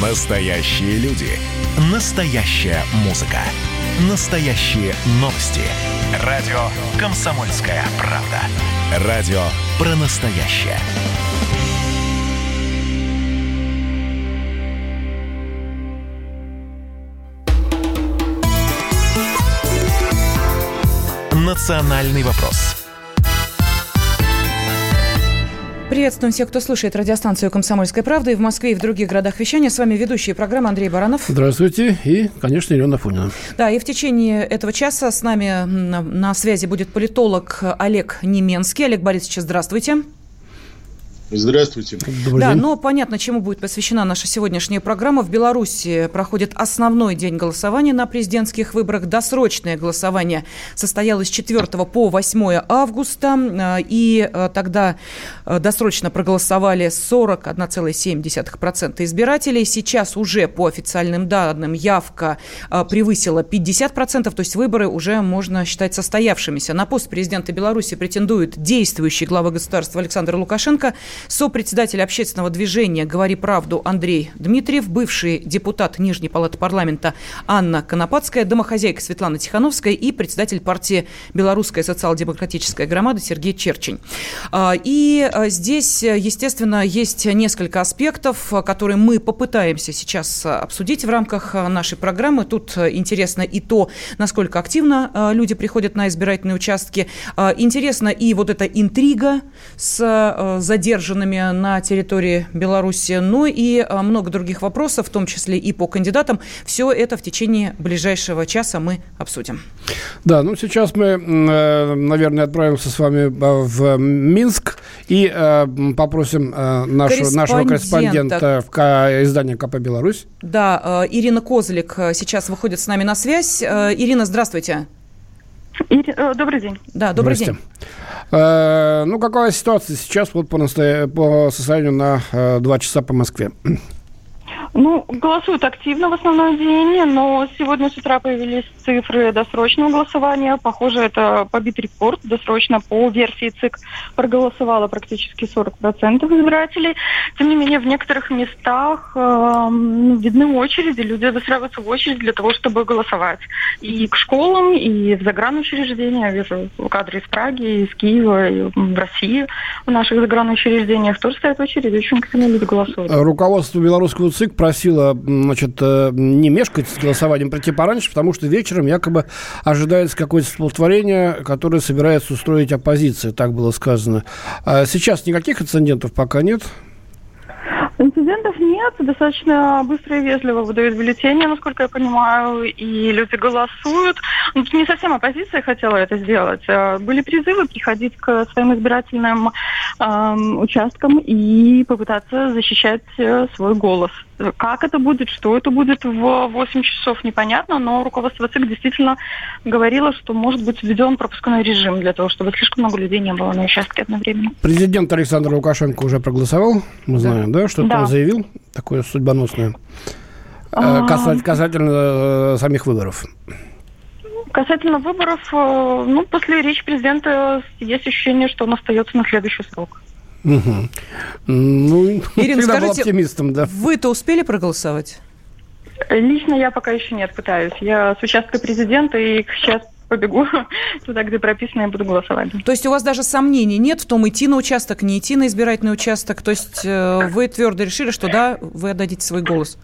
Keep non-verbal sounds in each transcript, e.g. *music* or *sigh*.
Настоящие люди. Настоящая музыка. Настоящие новости. Радио «Комсомольская правда». Радио про настоящее. «Национальный вопрос» Приветствуем всех, кто слушает радиостанцию «Комсомольская правда» и в Москве, и в других городах вещания. С вами ведущие программы Андрей Баранов. Здравствуйте. И, конечно, Елена Фунина. Да, и в течение этого часа с нами на, на связи будет политолог Олег Неменский. Олег Борисович, здравствуйте. Здравствуйте. Добрый да, день. но понятно, чему будет посвящена наша сегодняшняя программа. В Беларуси проходит основной день голосования на президентских выборах. Досрочное голосование состоялось с 4 по 8 августа. И э, тогда э, досрочно проголосовали 41,7% избирателей. Сейчас уже по официальным данным явка э, превысила 50%, то есть выборы уже можно считать состоявшимися. На пост президента Беларуси претендует действующий глава государства Александр Лукашенко – Сопредседатель общественного движения «Говори правду» Андрей Дмитриев, бывший депутат Нижней палаты парламента Анна Конопадская, домохозяйка Светлана Тихановская и председатель партии «Белорусская социал-демократическая громада» Сергей Черчень. А, и а, здесь, естественно, есть несколько аспектов, которые мы попытаемся сейчас обсудить в рамках нашей программы. Тут интересно и то, насколько активно а, люди приходят на избирательные участки. Интересно и вот эта интрига с задержанными задержанными на территории Беларуси, ну и а, много других вопросов, в том числе и по кандидатам. Все это в течение ближайшего часа мы обсудим. Да, ну сейчас мы, э, наверное, отправимся с вами э, в Минск и э, попросим нашу, нашего корреспондента в издание КП «Беларусь». Да, Ирина Козлик сейчас выходит с нами на связь. Ирина, здравствуйте. Ири... Добрый день. Да, добрый день. Э, ну, какая ситуация сейчас вот по, настоя... по состоянию на э, 2 часа по Москве? Ну, голосуют активно в основной день, но сегодня с утра появились цифры досрочного голосования. Похоже, это побит рекорд. Досрочно по версии ЦИК проголосовало практически 40% избирателей. Тем не менее, в некоторых местах э, видны очереди. Люди выстраиваются в очередь для того, чтобы голосовать. И к школам, и в загранучреждения. Я вижу кадры из Праги, из Киева, и в России в наших загранучреждениях тоже стоят очереди. Очень активно люди голосуют. Руководство белорусского ЦИК просила, значит, э, не мешкать с голосованием, прийти пораньше, потому что вечером якобы ожидается какое-то столпотворение, которое собирается устроить оппозиция, так было сказано. А сейчас никаких инцидентов пока нет? Инцидентов нет, достаточно быстро и вежливо выдают бюллетени, насколько я понимаю, и люди голосуют. Ну, не совсем оппозиция хотела это сделать. А были призывы приходить к своим избирательным э, участкам и попытаться защищать э, свой голос. Как это будет, что это будет в 8 часов, непонятно, но руководство ЦИК действительно говорило, что может быть введен пропускной режим для того, чтобы слишком много людей не было на участке одновременно. Президент Александр Лукашенко уже проголосовал, мы знаем, да, что да. он заявил, такое судьбоносное, а... касательно, касательно э, самих выборов. Касательно выборов, э, ну, после речи президента есть ощущение, что он остается на следующий срок. Угу. Ну, Ирина, скажите, оптимистом, да. вы-то успели проголосовать? Лично я пока еще нет, пытаюсь. Я с участка президента и сейчас побегу *laughs* туда, где прописано, и буду голосовать. То есть у вас даже сомнений нет в том, идти на участок, не идти на избирательный участок? То есть э, вы твердо решили, что да, вы отдадите свой голос?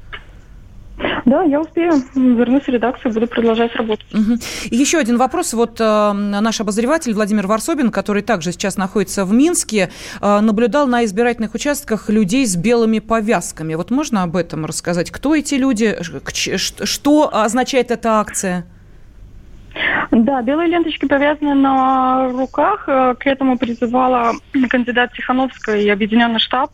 Да, я успею. Вернусь в редакцию, буду продолжать работать. Угу. Еще один вопрос. Вот э, наш обозреватель Владимир Варсобин, который также сейчас находится в Минске, э, наблюдал на избирательных участках людей с белыми повязками. Вот можно об этом рассказать? Кто эти люди? Что означает эта акция? Да, белые ленточки повязаны на руках. Э, к этому призывала кандидат Тихановская и Объединенный штаб.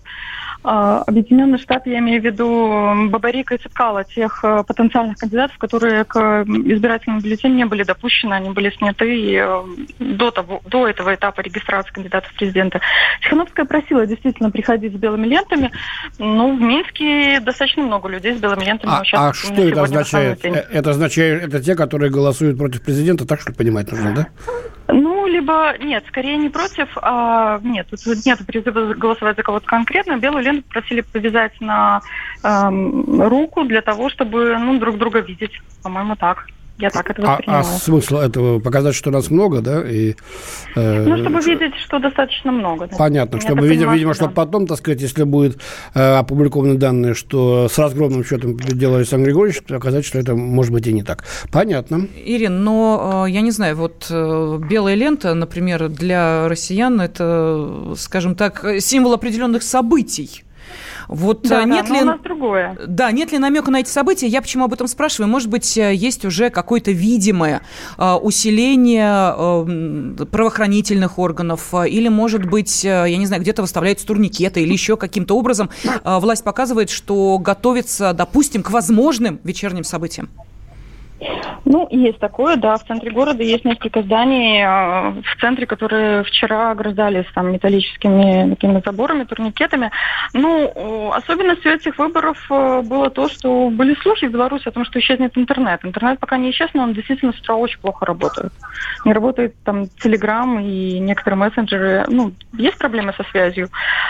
А, Объединенный штат, я имею в виду Бабарика и Цепкала, тех э, потенциальных кандидатов, которые к избирательному бюллетеню не были допущены, они были сняты э, до, того, до этого этапа регистрации кандидатов в президента. Тихановская просила действительно приходить с белыми лентами, но в Минске достаточно много людей с белыми лентами. А, а что это означает? Э, это означает, это те, которые голосуют против президента, так что понимать нужно, да? Ну, либо нет, скорее не против, а нет, тут нет призыва голосовать за кого-то конкретно. Белую ленту просили повязать на эм, руку для того, чтобы ну, друг друга видеть. По-моему, так. Я так это воспринимаю. А, а смысл этого показать, что нас много, да? И, э, ну, чтобы видеть, что достаточно много. Да. Понятно, Я чтобы, видимо, видимо, чтобы потом, так сказать, если будет э, опубликованы данные, что с разгромным счетом делал Александр Григорьевич, показать, что это может быть и не так. Понятно. Ирин, но э, я не знаю, вот э, белая лента, например, для россиян это, скажем так, символ определенных событий. Вот да, э, нет да, ли... у нас другое. Да, нет ли намека на эти события? Я почему об этом спрашиваю? Может быть, э, есть уже какое-то видимое э, усиление правоохранительных органов, или, может быть, я не знаю, где-то выставляются турникеты, или еще каким-то образом власть показывает, что готовится, допустим, к возможным вечерним событиям? Ну, есть такое, да. В центре города есть несколько зданий э, в центре, которые вчера ограждались там металлическими такими заборами, турникетами. Ну, особенностью этих выборов э, было то, что были слухи в Беларуси о том, что исчезнет интернет. Интернет пока не исчез, но он действительно с утра очень плохо работает. Не работает там Телеграм и некоторые мессенджеры. Ну, есть проблемы со связью.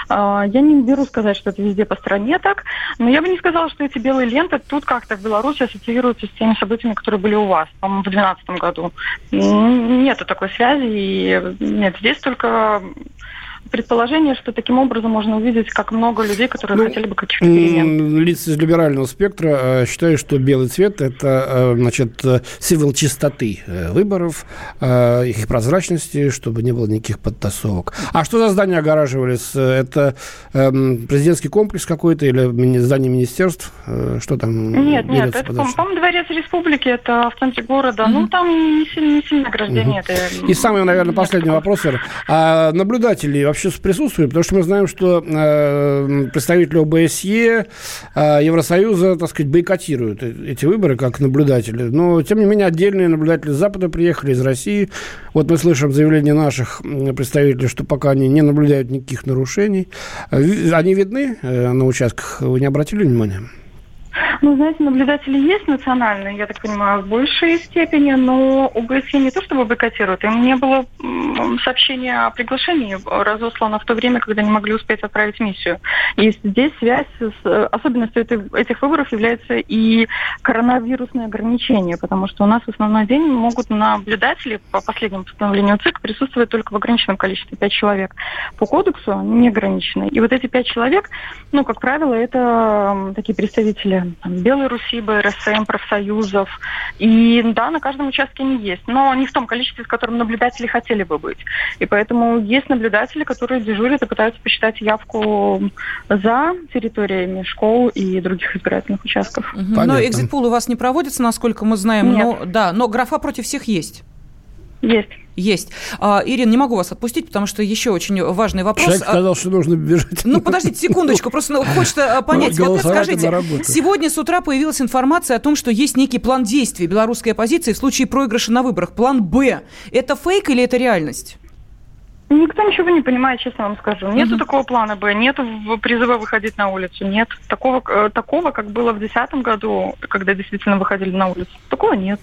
Э, я не беру сказать, что это везде по стране так, но я бы не сказала, что эти белые ленты тут как-то в Беларуси ассоциируются с теми событиями, которые были у вас, по-моему, в 2012 году. Нету такой связи. И нет, здесь только предположение, что таким образом можно увидеть, как много людей, которые ну, хотели бы каких-то перемен. Лица из либерального спектра э, считают, что белый цвет – это э, значит, символ чистоты э, выборов, их прозрачности, чтобы не было никаких подтасовок. А что за здания огораживались? Это эм, президентский комплекс какой-то или здание министерств? Что там? Нет, нет, это, по-моему, дворец республики, это в центре города. Mm-hmm. Ну, там не сильно, не сильно ограждение. Mm-hmm. И самый, наверное, последний вопрос, А наблюдатели вообще присутствует, потому что мы знаем, что э, представители ОБСЕ, э, Евросоюза, так сказать, бойкотируют э, эти выборы как наблюдатели. Но, тем не менее, отдельные наблюдатели с Запада приехали, из России. Вот мы слышим заявление наших представителей, что пока они не наблюдают никаких нарушений. Э, они видны э, на участках? Вы не обратили внимания? Ну, знаете, наблюдатели есть национальные, я так понимаю, в большей степени, но ОБСЕ не то чтобы бойкотируют. Им не было сообщения о приглашении разослано в то время, когда не могли успеть отправить миссию. И здесь связь с особенностью этих выборов является и коронавирусное ограничение, потому что у нас в основной день могут наблюдатели по последнему постановлению ЦИК присутствовать только в ограниченном количестве, пять человек. По кодексу не ограничены. И вот эти пять человек, ну, как правило, это такие представители там, Белой Руси, БРСМ, профсоюзов. И да, на каждом участке они есть, но не в том количестве, в котором наблюдатели хотели бы быть. И поэтому есть наблюдатели, которые дежурят и пытаются посчитать явку за территориями школ и других избирательных участков. Угу. Но экзитпул у вас не проводится, насколько мы знаем. Нет. Но, да, но графа против всех есть. Есть. Есть. А, Ирина, не могу вас отпустить, потому что еще очень важный вопрос. Человек а, сказал, что нужно бежать. Ну, подождите секундочку, просто ну, хочется а, понять. Вот скажите, сегодня с утра появилась информация о том, что есть некий план действий белорусской оппозиции в случае проигрыша на выборах. План «Б». Это фейк или это реальность? Никто ничего не понимает, честно вам скажу. Нету угу. такого плана Б, нету призыва выходить на улицу, нет. Такого, э, такого, как было в 2010 году, когда действительно выходили на улицу, такого нет.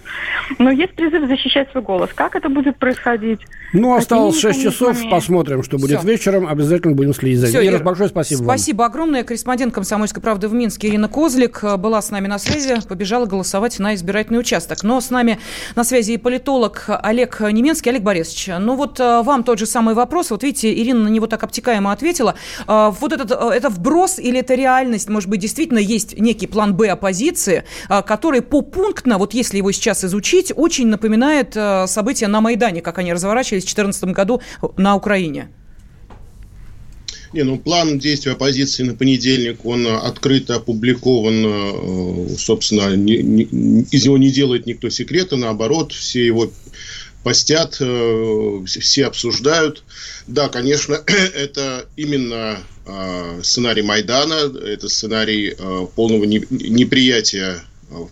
Но есть призыв защищать свой голос. Как это будет происходить? Ну, осталось 6 часов, посмотрим, что будет Все. вечером. Обязательно будем следить за Все, Ира, большое спасибо Спасибо вам. огромное. Корреспондент «Комсомольской правды» в Минске Ирина Козлик э, была с нами на связи, побежала голосовать на избирательный участок. Но с нами на связи и политолог Олег Неменский. Олег Борисович, ну вот э, вам тот же самый вопрос. Вот видите, Ирина на него так обтекаемо ответила. А, вот этот, э, это вброс или это реальность? Может быть, действительно есть некий план «Б» оппозиции, а, который попунктно, вот если его сейчас изучить, очень напоминает события на Майдане, как они разворачивались в 2014 году на Украине. Не, ну план действий оппозиции на понедельник, он открыто опубликован, э, собственно, не, не, из него не делает никто секрета, наоборот, все его постят, э, все обсуждают. Да, конечно, *clears throat* это именно э, сценарий Майдана, это сценарий э, полного неприятия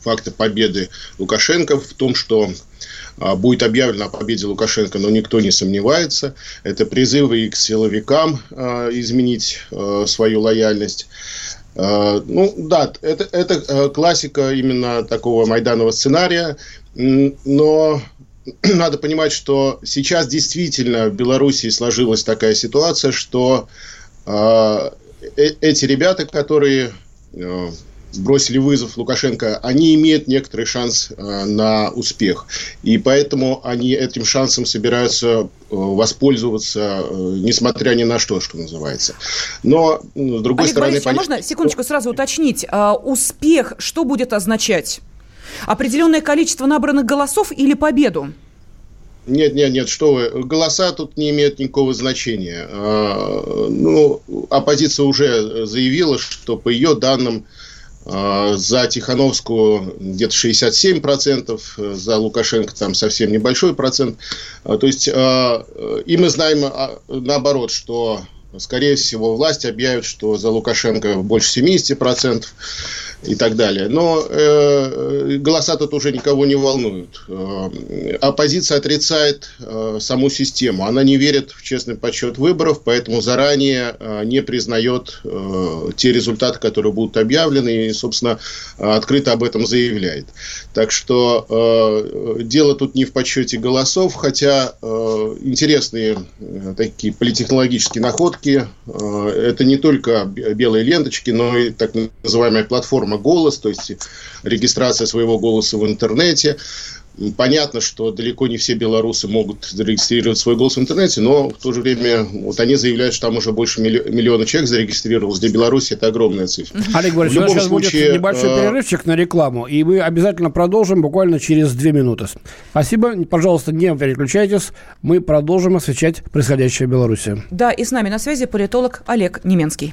факта победы Лукашенко в том, что будет объявлено о победе Лукашенко, но никто не сомневается. Это призывы и к силовикам изменить свою лояльность. Ну да, это, это классика именно такого майданового сценария, но *clears throat* надо понимать, что сейчас действительно в Беларуси сложилась такая ситуация, что э, эти ребята, которые э, бросили вызов Лукашенко, они имеют некоторый шанс э, на успех. И поэтому они этим шансом собираются э, воспользоваться, э, несмотря ни на что, что называется. Но, с другой Олег стороны... Борисович, а можно секундочку сразу уточнить? А, успех что будет означать? Определенное количество набранных голосов или победу? Нет, нет, нет, что вы. Голоса тут не имеют никакого значения. Ну, оппозиция уже заявила, что по ее данным а, за Тихановскую где-то 67%, за Лукашенко там совсем небольшой процент. А, то есть, а, и мы знаем наоборот, что, скорее всего, власть объявит, что за Лукашенко больше 70% и так далее. Но э, голоса тут уже никого не волнуют. Э, оппозиция отрицает э, саму систему. Она не верит в честный подсчет выборов, поэтому заранее э, не признает э, те результаты, которые будут объявлены, и, собственно, открыто об этом заявляет. Так что э, дело тут не в подсчете голосов, хотя э, интересные э, такие политехнологические находки. Э, это не только белые ленточки, но и так называемая платформа платформа «Голос», то есть регистрация своего голоса в интернете. Понятно, что далеко не все белорусы могут зарегистрировать свой голос в интернете, но в то же время вот они заявляют, что там уже больше миллиона человек зарегистрировалось. Для Беларуси это огромная цифра. Олег Борисович, у нас сейчас случае, будет небольшой э... перерывчик на рекламу, и мы обязательно продолжим буквально через две минуты. Спасибо. Пожалуйста, не переключайтесь. Мы продолжим освещать происходящее в Беларуси. Да, и с нами на связи политолог Олег Неменский.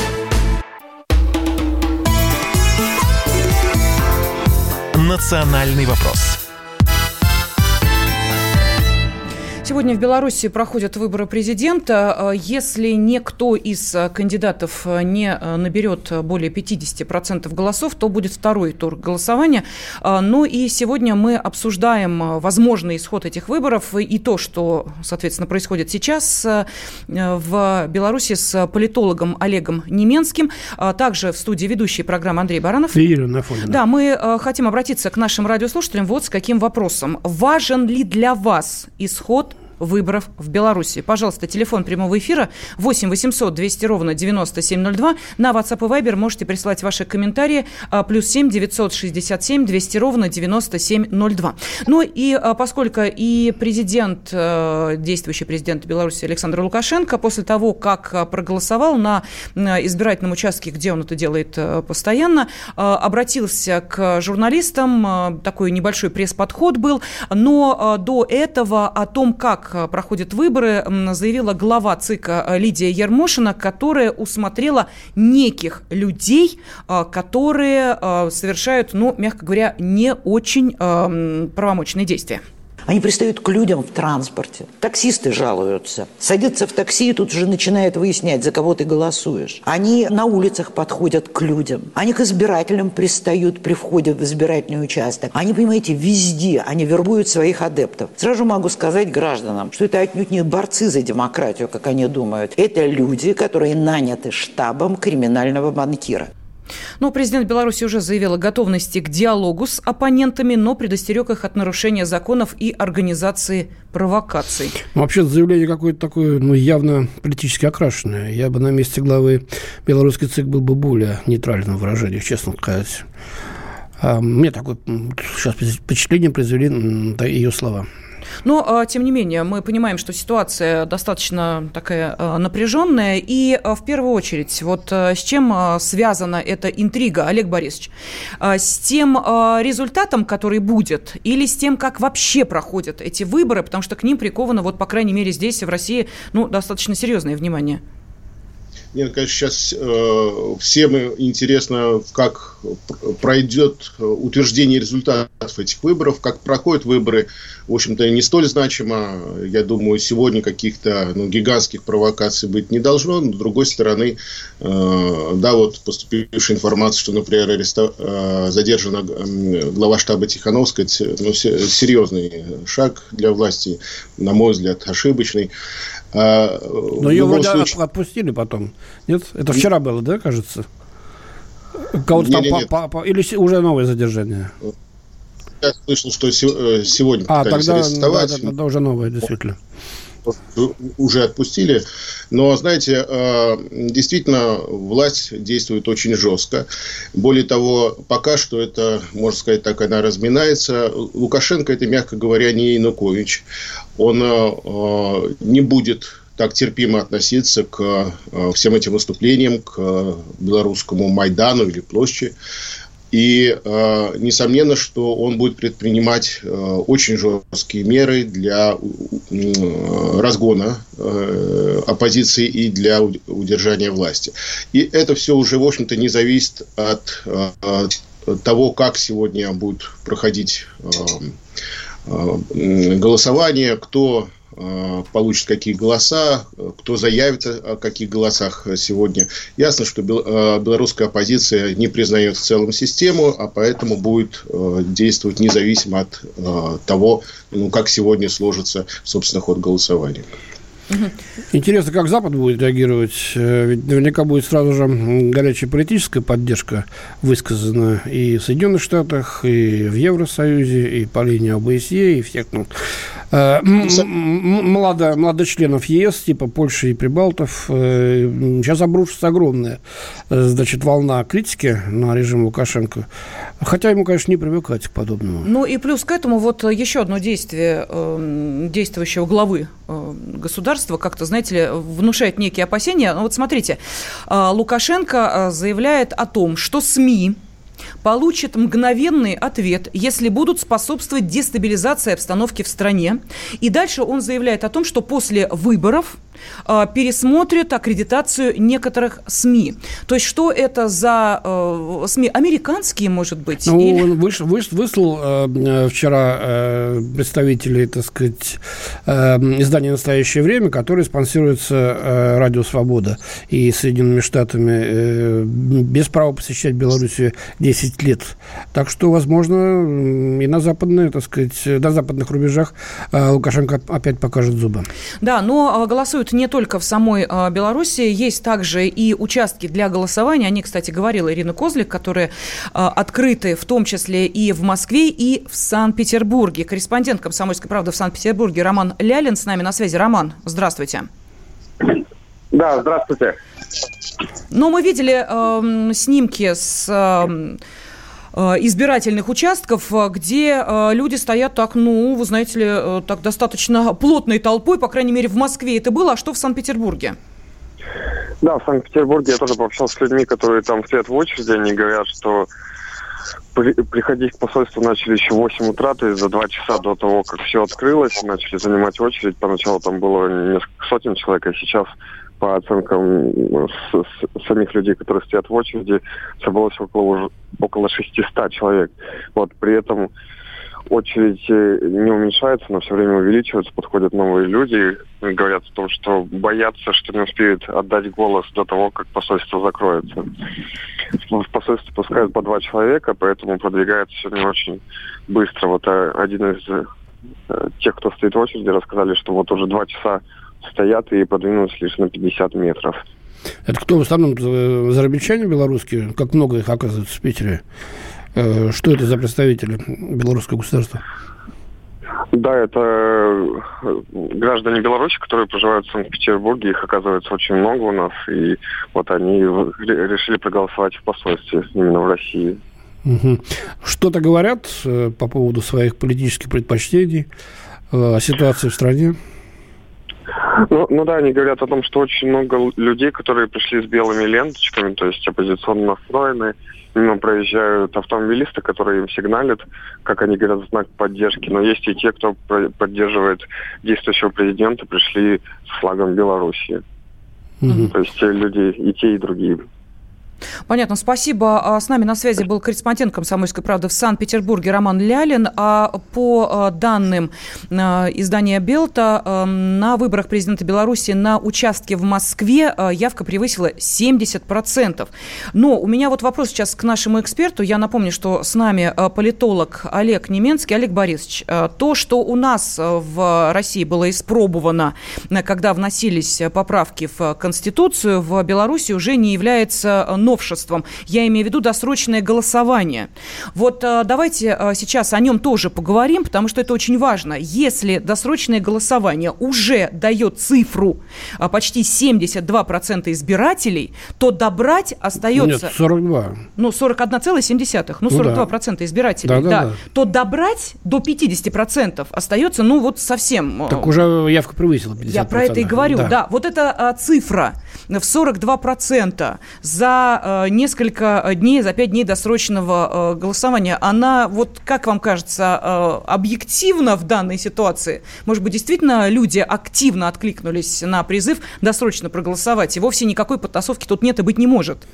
«Национальный вопрос» Сегодня в Беларуси проходят выборы президента. Э, если никто из э, кандидатов э, не наберет более 50% голосов, то будет второй тур голосования. Ну и сегодня мы обсуждаем возможный исход этих выборов и то, что, соответственно, происходит сейчас в Беларуси с политологом Олегом Неменским. Также в студии ведущий программы Андрей Баранов. И Ирина Афонина. Да, мы хотим обратиться к нашим радиослушателям вот с каким вопросом. Важен ли для вас исход выборов в Беларуси. Пожалуйста, телефон прямого эфира 8 800 200 ровно 9702. На WhatsApp и Viber можете прислать ваши комментарии. А, плюс 7 967 200 ровно 9702. Ну и а, поскольку и президент, э, действующий президент Беларуси Александр Лукашенко после того, как а, проголосовал на избирательном участке, где он это делает э, постоянно, обратился к журналистам, такой небольшой пресс-подход был, но до этого о том, как Э, проходят выборы, заявила глава ЦИКа э, Лидия Ермошина, которая усмотрела неких людей, э, которые совершают, ну, мягко говоря, не очень правомочные действия. Они пристают к людям в транспорте. Таксисты жалуются. Садятся в такси и тут уже начинают выяснять, за кого ты голосуешь. Они на улицах подходят к людям. Они к избирателям пристают при входе в избирательный участок. Они, понимаете, везде. Они вербуют своих адептов. Сразу могу сказать гражданам, что это отнюдь не борцы за демократию, как они думают. Это люди, которые наняты штабом криминального банкира. Ну, президент Беларуси уже заявил о готовности к диалогу с оппонентами, но предостерег их от нарушения законов и организации провокаций. Ну, вообще заявление какое-то такое, ну, явно политически окрашенное. Я бы на месте главы белорусский ЦИК был бы более нейтральным выражением, честно сказать. А мне такое сейчас впечатление произвели ее слова. Но, а, тем не менее, мы понимаем, что ситуация достаточно такая а, напряженная. И а, в первую очередь, вот с чем связана эта интрига, Олег Борисович? С тем результатом, который будет, или с тем, как вообще проходят эти выборы, потому что к ним приковано, вот, по крайней мере, здесь, в России, ну, достаточно серьезное внимание. Мне, конечно, сейчас э, всем интересно, как пройдет утверждение результатов этих выборов, как проходят выборы. В общем-то, не столь значимо. Я думаю, сегодня каких-то ну, гигантских провокаций быть не должно. Но, с другой стороны, э, да, вот поступившая информация, что, например, ареста... э, задержана глава штаба Тихановская, ну, серьезный шаг для власти, на мой взгляд, ошибочный. А, Но ее вроде случае... отпустили потом. Нет? Это вчера было, да, кажется? Кого-то там не, по, по, или уже новое задержание? Я слышал, что э, сегодня а, тогда, арестовать. Да, тогда уже новое, действительно уже отпустили. Но, знаете, э, действительно, власть действует очень жестко. Более того, пока что это, можно сказать так, она разминается. Лукашенко – это, мягко говоря, не Янукович. Он э, не будет так терпимо относиться к э, всем этим выступлениям, к белорусскому Майдану или площади. И э, несомненно, что он будет предпринимать э, очень жесткие меры для э, разгона э, оппозиции и для удержания власти. И это все уже, в общем-то, не зависит от э, того, как сегодня будет проходить э, э, голосование, кто Э, получит какие голоса, кто заявит о каких голосах сегодня. Ясно, что э, белорусская оппозиция не признает в целом систему, а поэтому будет э, действовать независимо от того, ну, как сегодня сложится, собственно, ход голосования. Интересно, как Запад будет реагировать. Ведь наверняка будет сразу же горячая политическая поддержка высказана и в Соединенных Штатах, и в Евросоюзе, и по линии ОБСЕ, и всех ну, Э, младо, младочленов ЕС, типа Польши и Прибалтов, сейчас э, обрушится огромная э, значит, волна критики на режим Лукашенко. Хотя ему, конечно, не привыкать к подобному. Ну и плюс к этому вот еще одно действие действующего главы государства как-то, знаете ли, внушает некие опасения. Ну вот смотрите, Лукашенко заявляет о том, что СМИ получат мгновенный ответ, если будут способствовать дестабилизации обстановки в стране. И дальше он заявляет о том, что после выборов э, пересмотрят аккредитацию некоторых СМИ. То есть что это за э, СМИ? Американские, может быть? Ну, или... он выш, выш, выслал э, вчера э, представителей, так сказать, э, издания «Настоящее время», которое спонсируется э, «Радио Свобода» и Соединенными Штатами, э, без права посещать Белоруссию 10 лет. Так что, возможно, и на западной, так сказать, на западных рубежах э, Лукашенко опять покажет зубы. Да, но э, голосуют не только в самой э, Беларуси, есть также и участки для голосования. Они, кстати, говорила Ирина Козлик, которые открыты в том числе и в Москве, и в Санкт-Петербурге. Корреспондент «Комсомольской правды» в Санкт-Петербурге Роман Лялин с нами на связи. Роман, здравствуйте. Да, здравствуйте. Ну, мы видели э, снимки с э, Э, избирательных участков, э, где э, люди стоят так, ну, вы знаете ли, так достаточно плотной толпой, по крайней мере, в Москве это было, а что в Санкт-Петербурге? Да, в Санкт-Петербурге я тоже пообщался с людьми, которые там стоят в очереди, они говорят, что при, приходить к посольству начали еще в 8 утра, то есть за два часа до того, как все открылось, начали занимать очередь. Поначалу там было несколько сотен человек, а сейчас по оценкам с, с, самих людей, которые стоят в очереди, собралось около, около 600 человек. Вот, при этом очередь э, не уменьшается, но все время увеличивается, подходят новые люди, говорят о том, что боятся, что не успеют отдать голос до того, как посольство закроется. В посольстве пускают по два человека, поэтому продвигается все не очень быстро. Вот э, один из э, тех, кто стоит в очереди, рассказали, что вот уже два часа стоят и подвинулись лишь на 50 метров. Это кто в основном э, зарабичане белорусские? Как много их оказывается в Питере? Э, что это за представители белорусского государства? Да, это э, граждане Беларуси, которые проживают в Санкт-Петербурге. Их оказывается очень много у нас. И вот они решили проголосовать в посольстве именно в России. Угу. Что-то говорят по поводу своих политических предпочтений, о ситуации в стране? Ну, ну да, они говорят о том, что очень много людей, которые пришли с белыми ленточками, то есть оппозиционно настроенные, мимо проезжают автомобилисты, которые им сигналят, как они говорят, знак поддержки. Но есть и те, кто поддерживает действующего президента, пришли с флагом Белоруссии. Угу. То есть люди и те, и другие. Понятно, спасибо. А, с нами на связи был корреспондент «Комсомольской правды» в Санкт-Петербурге Роман Лялин. А по а, данным а, издания «Белта», на выборах президента Беларуси на участке в Москве явка превысила 70%. Но у меня вот вопрос сейчас к нашему эксперту. Я напомню, что с нами политолог Олег Неменский. Олег Борисович, то, что у нас в России было испробовано, когда вносились поправки в Конституцию, в Беларуси уже не является новым новшеством. Я имею в виду досрочное голосование. Вот э, давайте э, сейчас о нем тоже поговорим, потому что это очень важно. Если досрочное голосование уже дает цифру э, почти 72% избирателей, то добрать остается... Нет, 42. Ну, 41,7. Ну, 42% ну, да. избирателей. Да, да, да. да. То добрать до 50% остается, ну, вот совсем... Так уже явка превысила 50%. Я про это и говорю, да. да. Вот эта а, цифра в 42% за Э, несколько дней, за пять дней досрочного э, голосования, она, вот как вам кажется, э, объективна в данной ситуации? Может быть, действительно люди активно откликнулись на призыв досрочно проголосовать, и вовсе никакой подтасовки тут нет и быть не может?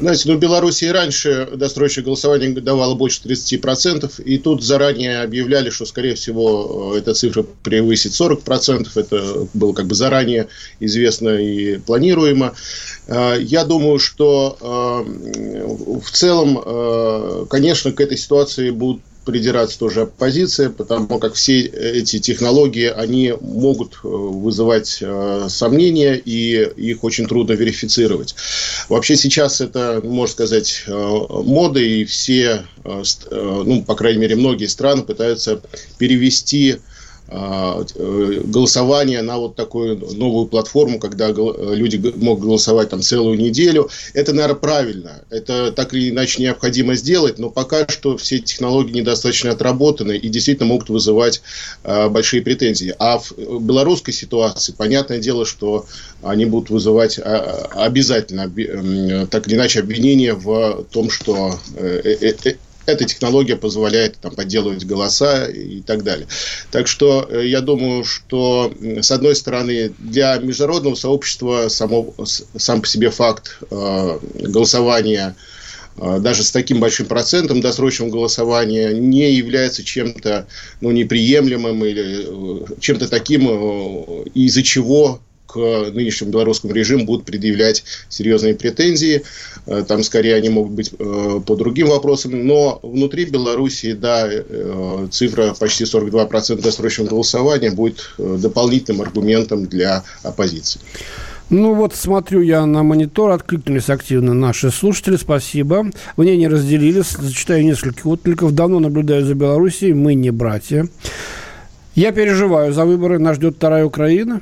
Знаете, ну, Беларуси и раньше досрочное голосование давало больше 30%, и тут заранее объявляли, что, скорее всего, эта цифра превысит 40%. Это было как бы заранее известно и планируемо. А, я думаю, что а, в целом, конечно, к этой ситуации будут придираться тоже оппозиция, потому как все эти технологии, они могут э, вызывать э, сомнения, и их очень трудно верифицировать. Вообще сейчас это, можно сказать, э, мода, и все, ну, по крайней мере, многие страны пытаются перевести э, голосование на вот такую новую платформу, когда люди могут голосовать там целую неделю. Это, наверное, правильно. Это так или иначе необходимо сделать, но пока что все технологии недостаточно отработаны и действительно могут вызывать а, большие претензии. А в белорусской ситуации, понятное дело, что они будут вызывать а, обязательно, так или иначе, обвинения в том, что э, э, эта технология позволяет там, подделывать голоса и так далее. Так что э, я думаю, что, с одной стороны, для международного сообщества само, сам по себе факт э, голосования э, даже с таким большим процентом досрочного голосования не является чем-то ну, неприемлемым или э, чем-то таким, из-за чего к нынешнему белорусскому режиму будут предъявлять серьезные претензии. Э, там скорее они могут быть э, по другим вопросам. Но внутри Белоруссии, да, э, цифра почти 42% досрочного голосования будет дополнительным аргументом для оппозиции. Ну вот смотрю я на монитор, откликнулись активно наши слушатели, спасибо. Мнения разделились, зачитаю несколько откликов. Давно наблюдаю за Белоруссией, мы не братья. Я переживаю за выборы, нас ждет вторая Украина.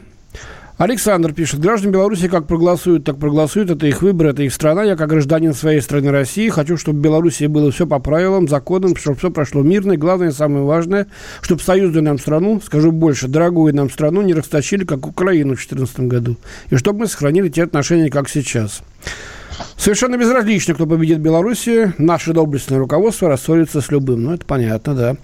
Александр пишет, граждане Беларуси как проголосуют, так проголосуют. Это их выбор, это их страна. Я как гражданин своей страны России хочу, чтобы в Беларуси было все по правилам, законам, чтобы все прошло мирно. И главное, самое важное, чтобы союзную нам страну, скажу больше, дорогую нам страну не расточили, как Украину в 2014 году. И чтобы мы сохранили те отношения, как сейчас. Совершенно безразлично, кто победит в Беларуси. Наше доблестное руководство рассорится с любым. Ну, это понятно, да.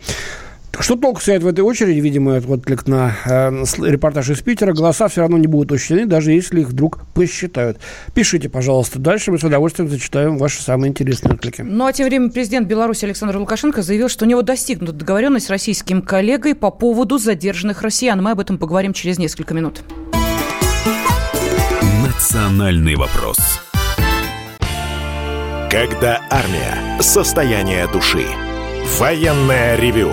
Что толку стоит в этой очереди, видимо, это вот клик на э, репортаж из Питера, голоса все равно не будут учтены, даже если их вдруг посчитают. Пишите, пожалуйста, дальше мы с удовольствием зачитаем ваши самые интересные отклики. Ну, а тем временем президент Беларуси Александр Лукашенко заявил, что у него достигнута договоренность с российским коллегой по поводу задержанных россиян. Мы об этом поговорим через несколько минут. Национальный вопрос. Когда армия. Состояние души. Военное ревю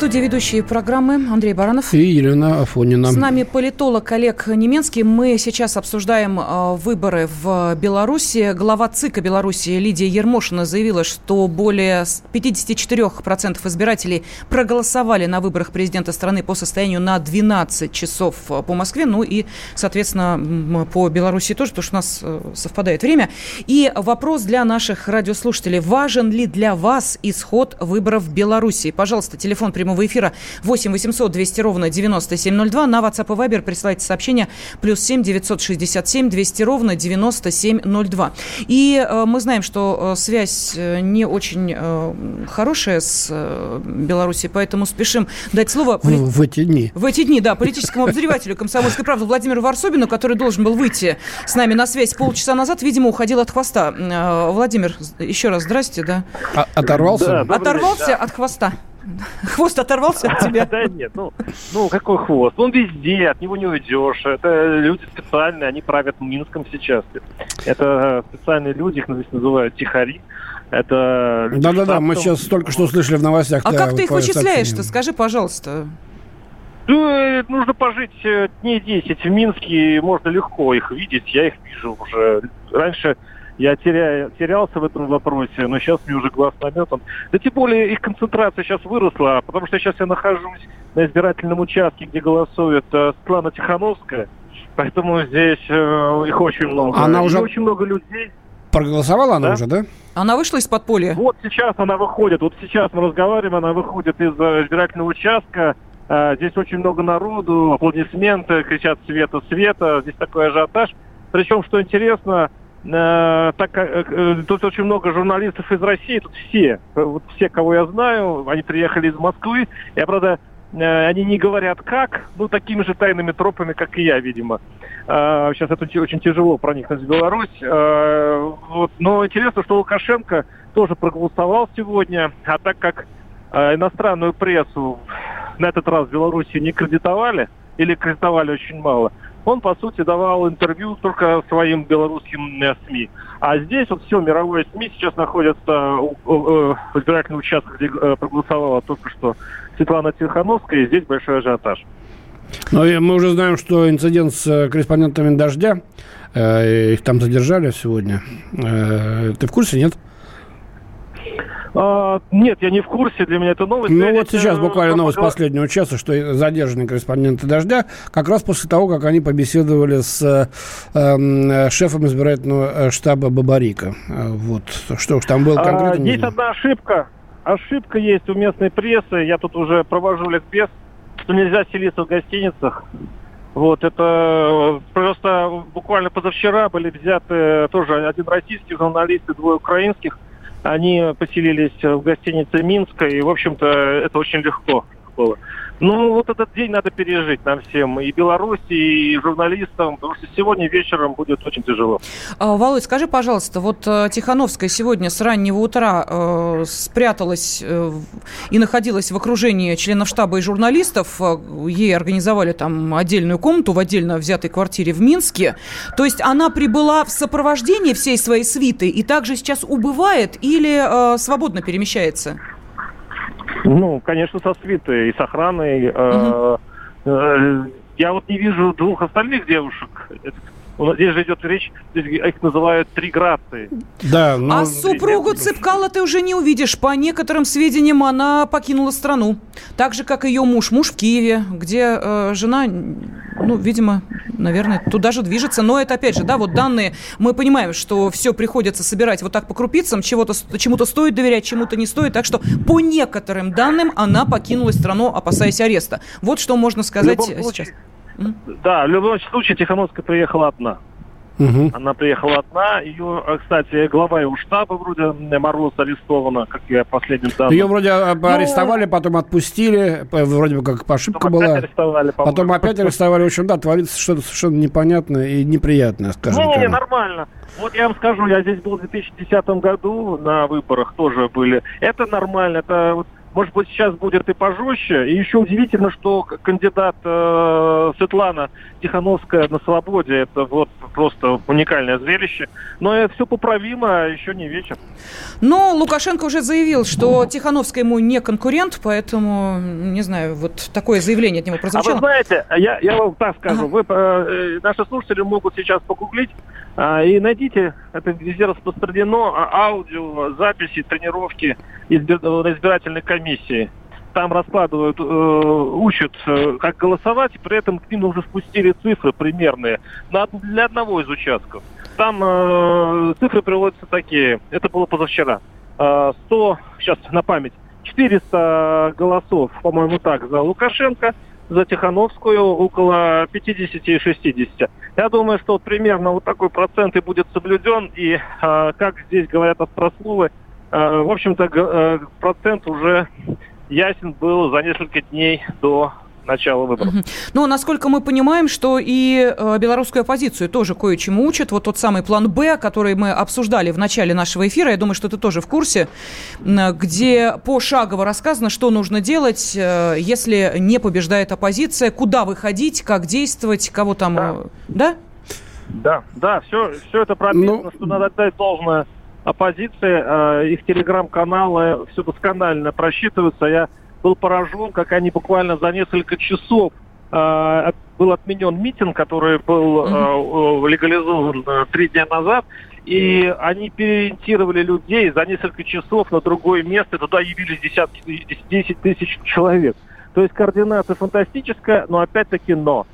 студии ведущие программы Андрей Баранов и Елена Афонина. С нами политолог Олег Неменский. Мы сейчас обсуждаем э, выборы в Беларуси. Глава ЦИКа Беларуси Лидия Ермошина заявила, что более 54% избирателей проголосовали на выборах президента страны по состоянию на 12 часов э, по Москве. Ну и, соответственно, по Беларуси тоже, потому что у нас э, совпадает время. И вопрос для наших радиослушателей. Важен ли для вас исход выборов в Беларуси? Пожалуйста, телефон прямого прямого эфира 8 800 200 ровно 9702. На WhatsApp и Viber присылайте сообщение плюс 7 967 200 ровно 9702. И э, мы знаем, что э, связь э, не очень э, хорошая с э, Беларусью, поэтому спешим дать слово... В, в эти дни. В эти дни, да, политическому обозревателю «Комсомольской правды» Владимиру Варсобину, который должен был выйти с нами на связь полчаса назад, видимо, уходил от хвоста. Э, Владимир, еще раз здрасте, да. А, оторвался? Да, Оторвался день, да. от хвоста. *laughs* Хвост оторвался от тебя? *laughs* Да нет, ну, ну какой хвост? Он везде, от него не уйдешь. Это люди специальные, они правят Минском сейчас. Это специальные люди, их здесь называют тихари. Это Да-да-да, мы сейчас только что слышали в новостях. А как ты их вычисляешь-то? Скажи, пожалуйста. Ну, нужно пожить э, дней 10 в Минске, можно легко их видеть, я их вижу уже. Раньше я теряю, терялся в этом вопросе, но сейчас мне уже глаз наметан. Да тем более их концентрация сейчас выросла, потому что сейчас я нахожусь на избирательном участке, где голосует э, Светлана Тихановская, поэтому здесь э, их очень много. Она уже... очень много людей. Проголосовала она да? уже, да? Она вышла из подполья? Вот сейчас она выходит, вот сейчас мы разговариваем, она выходит из э, избирательного участка, э, здесь очень много народу, аплодисменты, кричат «Света, Света», здесь такой ажиотаж. Причем, что интересно, Э, так э, э, тут очень много журналистов из России, тут все, вот все, кого я знаю, они приехали из Москвы. Я, правда, они не говорят как, ну, такими же тайными тропами, как и я, видимо. Сейчас это очень тяжело проникнуть в Беларусь. Вот. Но интересно, что Лукашенко тоже проголосовал сегодня, а так как иностранную прессу на этот раз в Беларуси не кредитовали, или кредитовали очень мало, он, по сути, давал интервью только своим белорусским э, СМИ. А здесь вот все мировое СМИ сейчас находится в избирательном участке, где э, проголосовала только что Светлана Тихановская, и здесь большой ажиотаж. Ну, и мы уже знаем, что инцидент с э, корреспондентами «Дождя», их там задержали сегодня. Ты в курсе, нет? А, нет, я не в курсе, для меня это новость. Ну вот сейчас буквально новость последнего часа, что задержаны корреспонденты «Дождя», как раз после того, как они побеседовали с э, шефом избирательного э, штаба Бабарика. Э, вот, что уж там было конкретно. А, есть одна ошибка. Ошибка есть у местной прессы. Я тут уже провожу ликбез, что нельзя селиться в гостиницах. Вот, это просто буквально позавчера были взяты тоже один российский журналист и двое украинских – они поселились в гостинице Минска, и, в общем-то, это очень легко было. Ну, вот этот день надо пережить нам всем, и Беларуси, и журналистам, потому что сегодня вечером будет очень тяжело. А, Володь, скажи, пожалуйста, вот э, Тихановская сегодня с раннего утра э, спряталась э, и находилась в окружении членов штаба и журналистов. Э, ей организовали там отдельную комнату в отдельно взятой квартире в Минске. То есть она прибыла в сопровождении всей своей свиты и также сейчас убывает или э, свободно перемещается? Ну, конечно, со свитой и с охраной. Угу. Я вот не вижу двух остальных девушек. Здесь же идет речь, здесь их называют три грации. Да, но... А супругу Цыпкала ты уже не увидишь. По некоторым сведениям, она покинула страну. Так же, как ее муж. Муж в Киеве, где э, жена, ну, видимо, наверное, туда же движется. Но это, опять же, да, вот данные, мы понимаем, что все приходится собирать вот так по крупицам, чего-то, чему-то стоит доверять, чему-то не стоит. Так что по некоторым данным она покинула страну, опасаясь ареста. Вот что можно сказать сейчас. Да, в любом случае Тихановская приехала одна. Угу. Она приехала одна. Ее, а, кстати, глава его штаба вроде Мороз арестована, как я последним данным. Ее вроде а, ну, арестовали, потом отпустили, вроде бы как ошибка потом была. Опять арестовали, потом опять арестовали. В общем, да, творится что-то совершенно непонятное и неприятное, скажем Не, не, нормально. Вот я вам скажу, я здесь был в 2010 году на выборах, тоже были. Это нормально, это вот Может быть, сейчас будет и пожестче. И еще удивительно, что кандидат э, Светлана Тихановская на свободе, это вот просто уникальное зрелище. Но это все поправимо, еще не вечер. Но Лукашенко уже заявил, что Тихановская ему не конкурент, поэтому, не знаю, вот такое заявление от него прозвучало. А вы знаете, я, я вам так скажу, ага. вы, э, наши слушатели могут сейчас погуглить э, и найдите, это везде распространено, а, аудио, записи, тренировки избирательной комиссии. Там раскладывают, э, учат, э, как голосовать, при этом к ним уже спустили цифры примерные для одного из участков. Там э, цифры приводятся такие, это было позавчера. Э, 100, сейчас на память, 400 голосов, по-моему, так, за Лукашенко, за Тихановскую около 50-60. Я думаю, что вот примерно вот такой процент и будет соблюден. И, э, как здесь говорят острословы, э, в общем-то, э, процент уже ясен был за несколько дней до начала выборов. Угу. Ну, насколько мы понимаем, что и э, белорусскую оппозицию тоже кое-чему учат. Вот тот самый план «Б», который мы обсуждали в начале нашего эфира, я думаю, что ты тоже в курсе, где пошагово рассказано, что нужно делать, э, если не побеждает оппозиция, куда выходить, как действовать, кого там... Да? Э, да, да, да все, все это прописано, ну... что надо отдать должное оппозиции, э, их телеграм-каналы все досконально просчитываются. Я был поражен, как они буквально за несколько часов э, был отменен митинг, который был э, легализован э, три дня назад, и они переориентировали людей за несколько часов на другое место, туда явились десятки, 10 тысяч человек. То есть координация фантастическая, но опять-таки но.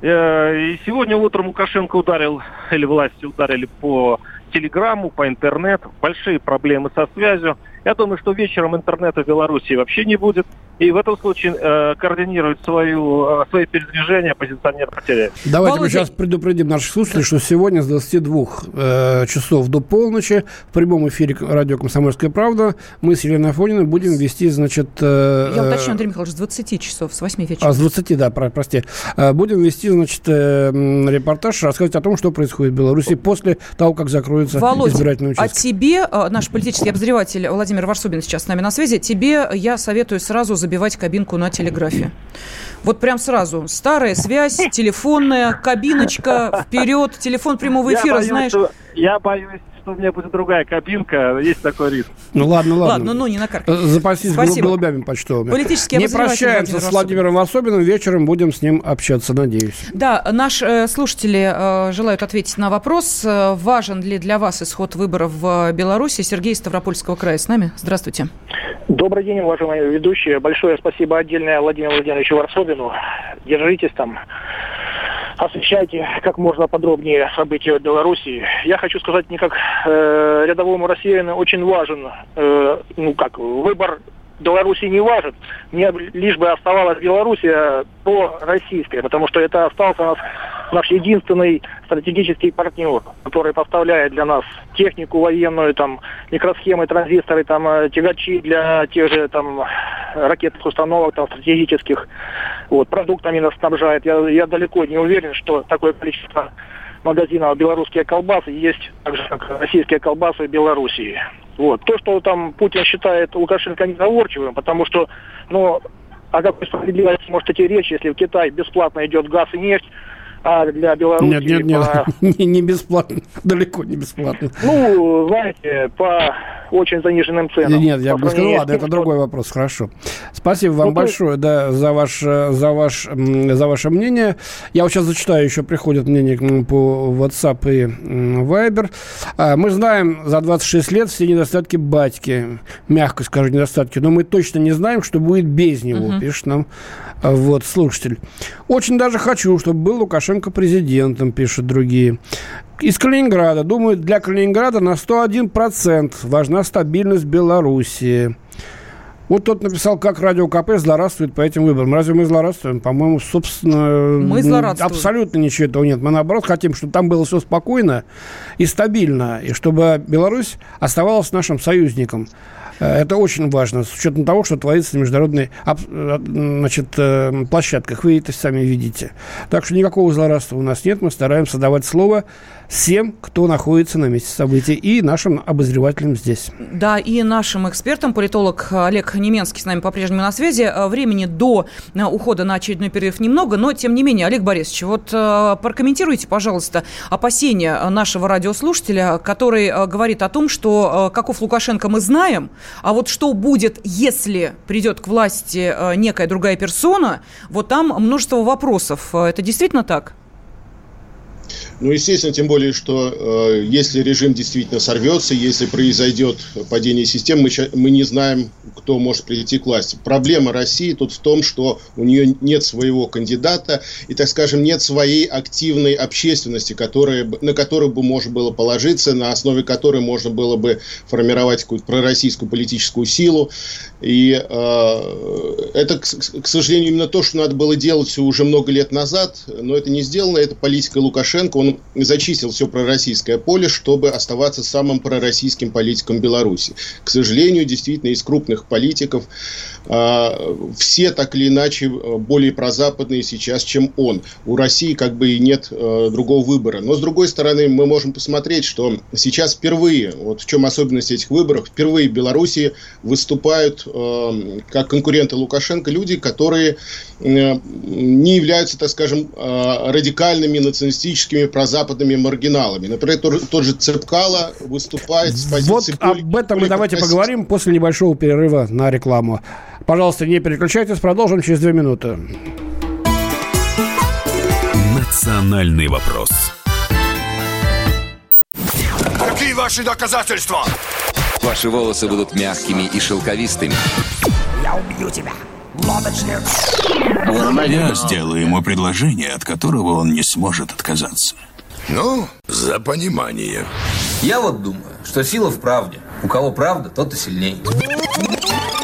Э, и сегодня утром Лукашенко ударил, или власти ударили по телеграмму, по интернету. Большие проблемы со связью. Я думаю, что вечером интернета в Беларуси вообще не будет. И в этом случае э, координировать свою, э, свои передвижения оппозиционер потеряет. Давайте Володя... мы сейчас предупредим наших слушателей, что сегодня с 22 э, часов до полночи в прямом эфире радио «Комсомольская правда» мы с Еленой Афониной будем вести, значит... Э, Я уточню, Андрей Михайлович, с 20 часов, с 8 вечера. А, с 20, да, про, прости. Э, будем вести, значит, э, репортаж, рассказывать о том, что происходит в Беларуси после того, как закроется Володь, избирательный участок. а тебе, э, наш политический обозреватель Владимир Варсобин сейчас с нами на связи, тебе я советую сразу забивать кабинку на телеграфе. Вот прям сразу. Старая связь, *laughs* телефонная, кабиночка, вперед, телефон прямого эфира, я боюсь, знаешь. Что, я боюсь, что у меня будет другая кабинка, есть такой риск. Ну ладно, ладно. Ладно, ну не накаркай. Запасись Спасибо. голубями почтовыми. Политический Не прощаемся с Владимиром Особенным, вечером будем с ним общаться, надеюсь. Да, наши э, слушатели э, желают ответить на вопрос, э, важен ли для вас исход выборов в Беларуси. Сергей Ставропольского края с нами. Здравствуйте. Добрый день, уважаемые ведущие. Большое спасибо отдельное Владимиру Владимировичу Варсобину. Держитесь там освещайте как можно подробнее события в Беларуси. Я хочу сказать, не как э, рядовому россиянину очень важен, э, ну как, выбор Беларуси не важен. Мне лишь бы оставалась Белоруссия по-российской, потому что это остался у нас наш единственный стратегический партнер, который поставляет для нас технику военную, там, микросхемы, транзисторы, там, э, тягачи для тех же там ракетных установок, там, стратегических, вот, продуктами нас снабжает. Я, я далеко не уверен, что такое количество магазинов белорусские колбасы есть так же, как российские колбасы в Белоруссии. Вот. То, что там Путин считает Лукашенко незаворчивым, потому что, ну, о какой справедливости может идти речь, если в Китай бесплатно идет газ и нефть, а для Беларуси... Нет, нет, нет, по... *laughs* не, не бесплатно, *laughs* далеко не бесплатно. Ну, знаете, по очень заниженным ценам. Нет, я бы сказал, ладно, это другой вопрос, хорошо. Спасибо вам ну, большое, да, за, ваш, за, ваш, за ваше мнение. Я вот сейчас зачитаю, еще приходят мнения по WhatsApp и Viber. А, мы знаем за 26 лет все недостатки батьки, мягко скажу, недостатки, но мы точно не знаем, что будет без него, угу. пишет нам а, вот слушатель. Очень даже хочу, чтобы был Лукашенко президентом, пишут другие. Из Калининграда. Думаю, для Калининграда на 101% важна стабильность Белоруссии. Вот тот написал, как Радио КП злорадствует по этим выборам. Разве мы злорадствуем? По-моему, собственно, мы абсолютно ничего этого нет. Мы, наоборот, хотим, чтобы там было все спокойно и стабильно, и чтобы Беларусь оставалась нашим союзником. Э, это очень важно, с учетом того, что творится на международной э, значит, э, площадках. Вы это сами видите. Так что никакого злорадства у нас нет. Мы стараемся давать слово всем, кто находится на месте событий, и нашим обозревателям здесь. Да, и нашим экспертам, политолог Олег Неменский с нами по-прежнему на связи. Э, времени до э, ухода на очередной перерыв немного, но тем не менее, Олег Борисович, вот прокомментируйте, пожалуйста, опасения нашего радиослушателя, который говорит о том, что каков Лукашенко мы знаем, а вот что будет, если придет к власти некая другая персона, вот там множество вопросов. Это действительно так? Ну, естественно, тем более, что э, если режим действительно сорвется, если произойдет падение систем, мы, мы не знаем, кто может прийти к власти. Проблема России тут в том, что у нее нет своего кандидата и, так скажем, нет своей активной общественности, которая, на которую бы можно было положиться, на основе которой можно было бы формировать какую-то пророссийскую политическую силу. И э, это, к, к сожалению, именно то, что надо было делать уже много лет назад, но это не сделано. Это политика Лукашенко. Он зачистил все пророссийское поле, чтобы оставаться самым пророссийским политиком Беларуси. К сожалению, действительно, из крупных политиков э, все так или иначе э, более прозападные сейчас, чем он. У России как бы и нет э, другого выбора. Но, с другой стороны, мы можем посмотреть, что сейчас впервые, вот в чем особенность этих выборов, впервые в Беларуси выступают э, как конкуренты Лукашенко люди, которые не являются, так скажем, радикальными националистическими прозападными маргиналами. Например, тот, тот же Цепкало выступает с позиции... Вот об этом мы давайте поговорим после небольшого перерыва на рекламу. Пожалуйста, не переключайтесь, продолжим через две минуты. Национальный вопрос. Какие ваши доказательства? Ваши волосы будут мягкими и шелковистыми. Я убью тебя. Лодочник. Я сделаю ему предложение, от которого он не сможет отказаться. Ну, за понимание. Я вот думаю, что сила в правде. У кого правда, тот и сильней.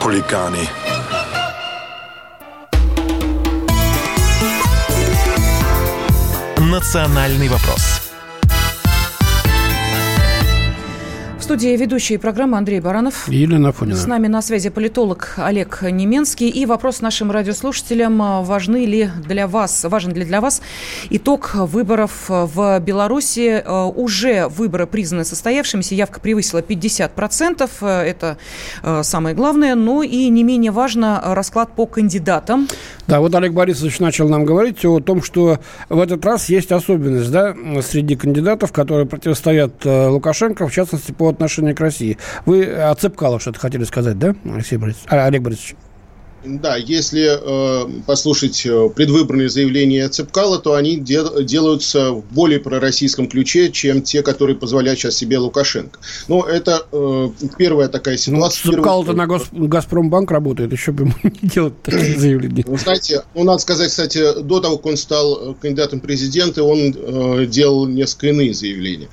хулиганы. «Национальный вопрос» студии ведущие программы Андрей Баранов. И Елена Афонина. С нами на связи политолог Олег Неменский. И вопрос нашим радиослушателям. Важны ли для вас, важен ли для вас итог выборов в Беларуси? Уже выборы признаны состоявшимися. Явка превысила 50%. Это э, самое главное. Но и не менее важно расклад по кандидатам. Да, вот Олег Борисович начал нам говорить о том, что в этот раз есть особенность да, среди кандидатов, которые противостоят э, Лукашенко, в частности, по отношению к России. Вы о Цепкало что-то хотели сказать, да, Алексей Борисович? А, Олег Борисович? Да, если э, послушать э, предвыборные заявления Цепкала, то они де- делаются в более пророссийском ключе, чем те, которые позволяют сейчас себе Лукашенко. Но это э, первая такая ну, ситуация. Ну, Цепкало-то на Гос- Газпромбанк работает, еще бы ему *laughs* не делать такие заявления. Вы знаете, ну, надо сказать, кстати, до того, как он стал кандидатом в президенты, он э, делал несколько иные заявления.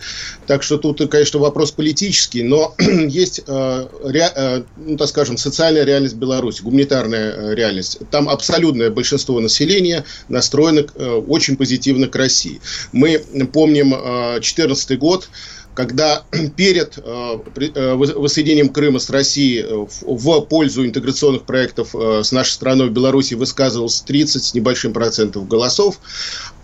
Так что тут, конечно, вопрос политический, но *clears throat* есть, э, ре- э, ну, так скажем, социальная реальность Беларуси, гуманитарная Э, реальность. Там абсолютное большинство населения настроено э, очень позитивно к России. Мы помним 2014 э, год, когда *clears throat* перед воссоединением Крыма с Россией в пользу интеграционных проектов с нашей страной в Беларуси высказывалось 30 с небольшим процентов голосов,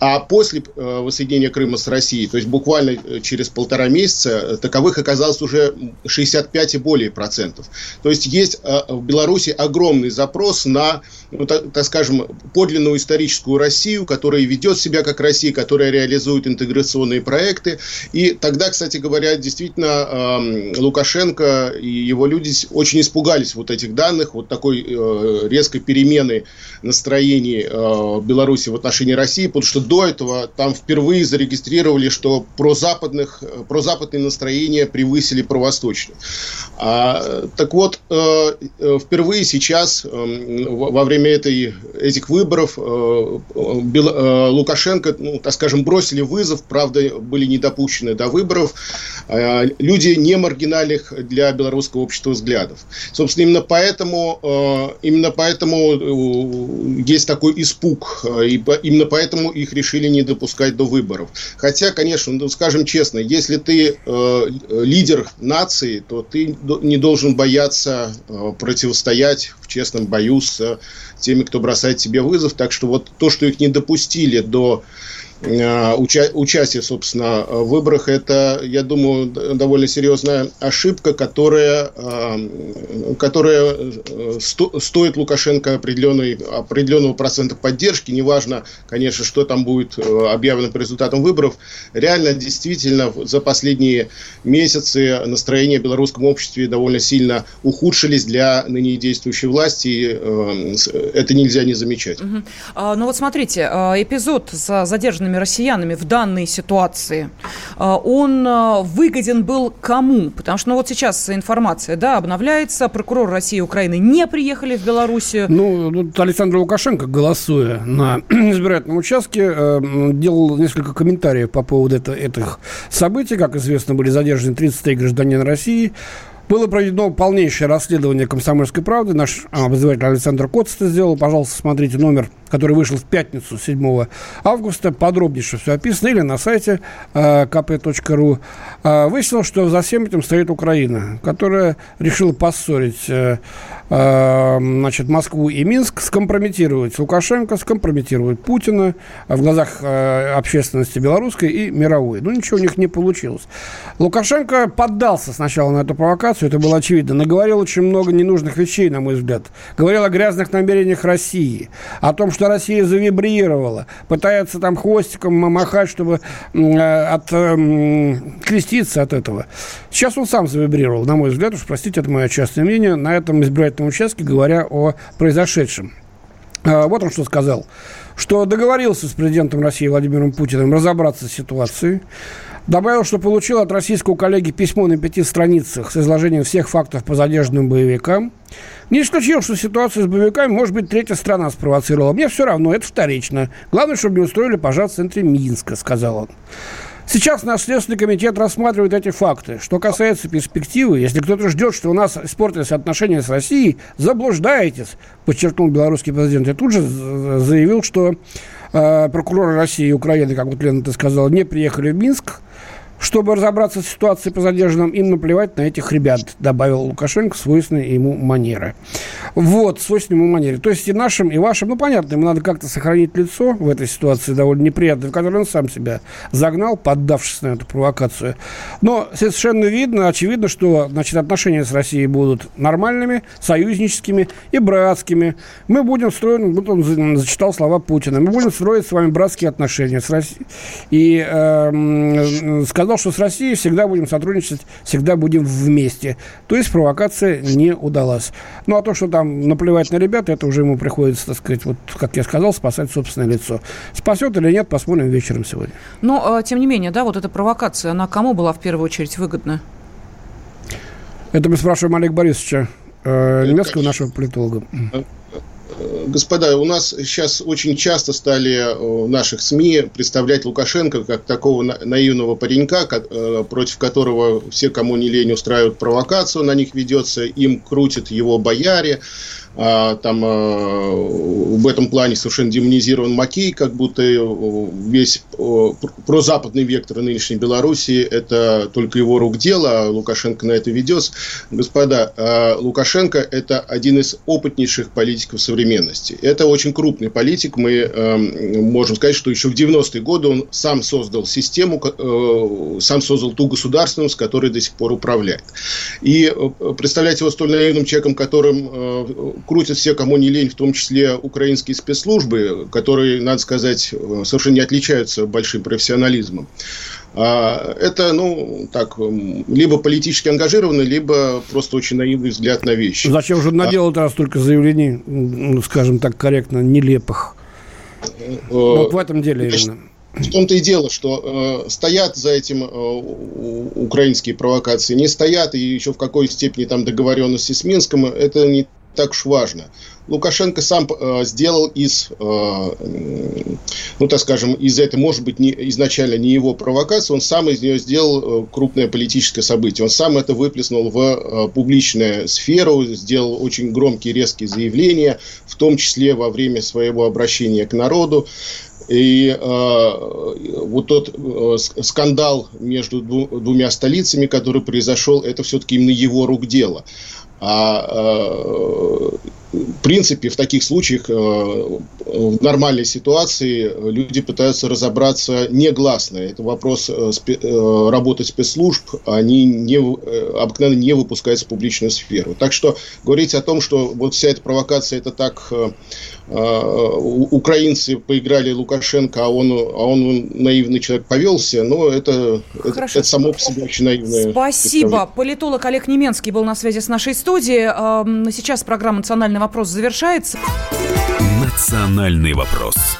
а после э, воссоединения Крыма с Россией, то есть буквально э, через полтора месяца, э, таковых оказалось уже 65 и более процентов. То есть есть в Беларуси огромный запрос на, ну, так, так скажем, подлинную историческую Россию, которая ведет себя как Россия, которая реализует интеграционные проекты. И тогда, кстати говоря, действительно э, Лукашенко и его люди очень испугались вот этих данных, вот такой э, резкой перемены настроений э, Беларуси в отношении России, потому что до этого там впервые зарегистрировали, что прозападных, прозападные настроения превысили провосточные. А, так вот, э, э, впервые сейчас, э, во время этой, этих выборов, э, э, Лукашенко, ну, так скажем, бросили вызов, правда, были не допущены до выборов, э, люди не маргинальных для белорусского общества взглядов. Собственно, именно поэтому, э, именно поэтому есть такой испуг, э, и именно поэтому их решили не допускать до выборов. Хотя, конечно, ну, скажем честно, если ты лидер нации, то ты не должен бояться противостоять в честном бою с теми, кто бросает тебе вызов. Так что вот то, что их не допустили до уча- участие, собственно, в выборах, это, я думаю, довольно серьезная ошибка, которая, э, которая э, сто- стоит Лукашенко определенной, определенного процента поддержки. Неважно, конечно, что там будет объявлено по результатам выборов. Реально, действительно, за последние месяцы настроения в белорусском обществе довольно сильно ухудшились для ныне действующей власти. И это нельзя не замечать. Угу. Ну вот смотрите, эпизод с задержанными гражданами россиянами в данной ситуации, а, он а, выгоден был кому? Потому что ну, вот сейчас информация да, обновляется, прокурор России и Украины не приехали в Белоруссию. Ну, тут Александр Лукашенко, голосуя на *clears throat* избирательном участке, э, делал несколько комментариев по поводу это, этих событий. Как известно, были задержаны 33 гражданина России. Было проведено полнейшее расследование «Комсомольской правды». Наш обозреватель Александр Коц это сделал. Пожалуйста, смотрите номер который вышел в пятницу 7 августа, подробнейше все описано, или на сайте э, kp.ru, э, выяснилось, что за всем этим стоит Украина, которая решила поссорить э, э, значит, Москву и Минск, скомпрометировать Лукашенко, скомпрометировать Путина в глазах общественности белорусской и мировой. Ну, ничего у них не получилось. Лукашенко поддался сначала на эту провокацию, это было очевидно, наговорил очень много ненужных вещей, на мой взгляд. Говорил о грязных намерениях России, о том, что что Россия завибрировала, пытается там хвостиком махать, чтобы э, от, э, креститься от этого. Сейчас он сам завибрировал, на мой взгляд, уж простите, это мое частное мнение, на этом избирательном участке, говоря о произошедшем. Э, вот он что сказал, что договорился с президентом России Владимиром Путиным разобраться с ситуацией, Добавил, что получил от российского коллеги письмо на пяти страницах с изложением всех фактов по задержанным боевикам. Не исключил, что ситуацию с боевиками, может быть, третья страна спровоцировала. Мне все равно, это вторично. Главное, чтобы не устроили пожар в центре Минска, сказал он. Сейчас наш Следственный комитет рассматривает эти факты. Что касается перспективы, если кто-то ждет, что у нас испортятся отношения с Россией, заблуждаетесь, подчеркнул белорусский президент. И тут же заявил, что э, прокуроры России и Украины, как вот Лена ты сказала, не приехали в Минск, чтобы разобраться с ситуацией по задержанным, им наплевать на этих ребят, добавил Лукашенко свойственной ему манеры. Вот, свойственной ему манере. То есть и нашим, и вашим, ну, понятно, ему надо как-то сохранить лицо в этой ситуации довольно неприятной, в которой он сам себя загнал, поддавшись на эту провокацию. Но совершенно видно, очевидно, что, значит, отношения с Россией будут нормальными, союзническими и братскими. Мы будем строить, вот он зачитал слова Путина, мы будем строить с вами братские отношения с Россией. И э, сказал, сказал, что с Россией всегда будем сотрудничать, всегда будем вместе. То есть провокация не удалась. Ну, а то, что там наплевать на ребят, это уже ему приходится, так сказать, вот, как я сказал, спасать собственное лицо. Спасет или нет, посмотрим вечером сегодня. Но, а, тем не менее, да, вот эта провокация, она кому была в первую очередь выгодна? Это мы спрашиваем Олега Борисовича, э, немецкого нашего политолога. Господа, у нас сейчас очень часто стали э, наших СМИ представлять Лукашенко как такого наивного паренька, э, против которого все, кому не лень, устраивают провокацию, на них ведется, им крутят его бояре, а, там а, в этом плане совершенно демонизирован Макей, как будто э, весь прозападный вектор нынешней Белоруссии это только его рук дело, а Лукашенко на это ведется. Господа, Лукашенко это один из опытнейших политиков современности. Это очень крупный политик. Мы э, можем сказать, что еще в 90-е годы он сам создал систему, э, сам создал ту государственную, с которой до сих пор управляет. И представлять его столь наивным человеком, которым крутят все, кому не лень, в том числе украинские спецслужбы, которые, надо сказать, совершенно не отличаются большим профессионализмом. А, это, ну, так, либо политически ангажированный, либо просто очень наивный взгляд на вещи. Зачем же наделать а... раз только заявлений, ну, скажем так корректно, нелепых? Э, вот в этом деле именно. В том-то и дело, что э, стоят за этим э, украинские провокации, не стоят, и еще в какой степени там договоренности с Минском, это не так уж важно. Лукашенко сам э, сделал из, э, ну так скажем, из этой, может быть, не, изначально не его провокации, он сам из нее сделал э, крупное политическое событие. Он сам это выплеснул в э, публичную сферу, сделал очень громкие, резкие заявления, в том числе во время своего обращения к народу. И э, вот тот э, скандал между дву, двумя столицами, который произошел, это все-таки именно его рук дело. А э, в принципе, в таких случаях, э, в нормальной ситуации, люди пытаются разобраться негласно. Это вопрос э, э, работы спецслужб, они не, обыкновенно не выпускаются в публичную сферу. Так что говорить о том, что вот вся эта провокация, это так украинцы поиграли Лукашенко, а он, а он наивный человек повелся, но это, это, это само по себе очень наивное. Спасибо. Политолог Олег Неменский был на связи с нашей студией. Сейчас программа «Национальный вопрос» завершается. Национальный вопрос.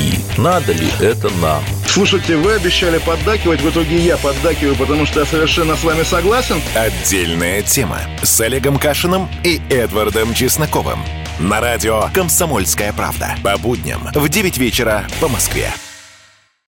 Надо ли это нам? Слушайте, вы обещали поддакивать, в итоге я поддакиваю, потому что я совершенно с вами согласен. Отдельная тема с Олегом Кашиным и Эдвардом Чесноковым. На радио «Комсомольская правда». По будням в 9 вечера по Москве.